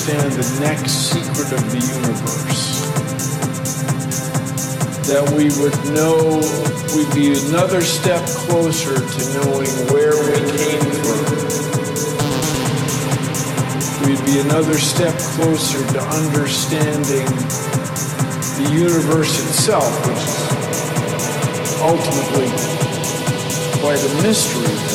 understand the next secret of the universe. That we would know, we'd be another step closer to knowing where we came from. We'd be another step closer to understanding the universe itself, which is ultimately quite a mystery